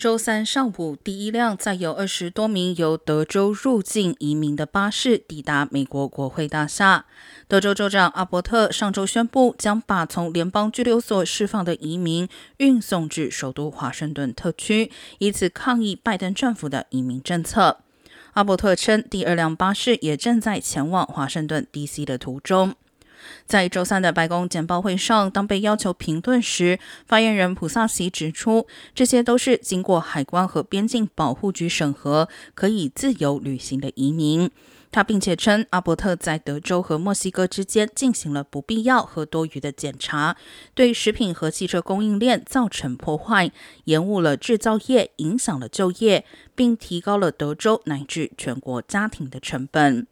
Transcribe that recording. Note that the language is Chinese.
周三上午，第一辆载有二十多名由德州入境移民的巴士抵达美国国会大厦。德州州长阿伯特上周宣布，将把从联邦拘留所释放的移民运送至首都华盛顿特区，以此抗议拜登政府的移民政策。阿伯特称，第二辆巴士也正在前往华盛顿 D.C. 的途中。在周三的白宫简报会上，当被要求评论时，发言人普萨西指出，这些都是经过海关和边境保护局审核，可以自由旅行的移民。他并且称，阿伯特在德州和墨西哥之间进行了不必要和多余的检查，对食品和汽车供应链造成破坏，延误了制造业，影响了就业，并提高了德州乃至全国家庭的成本。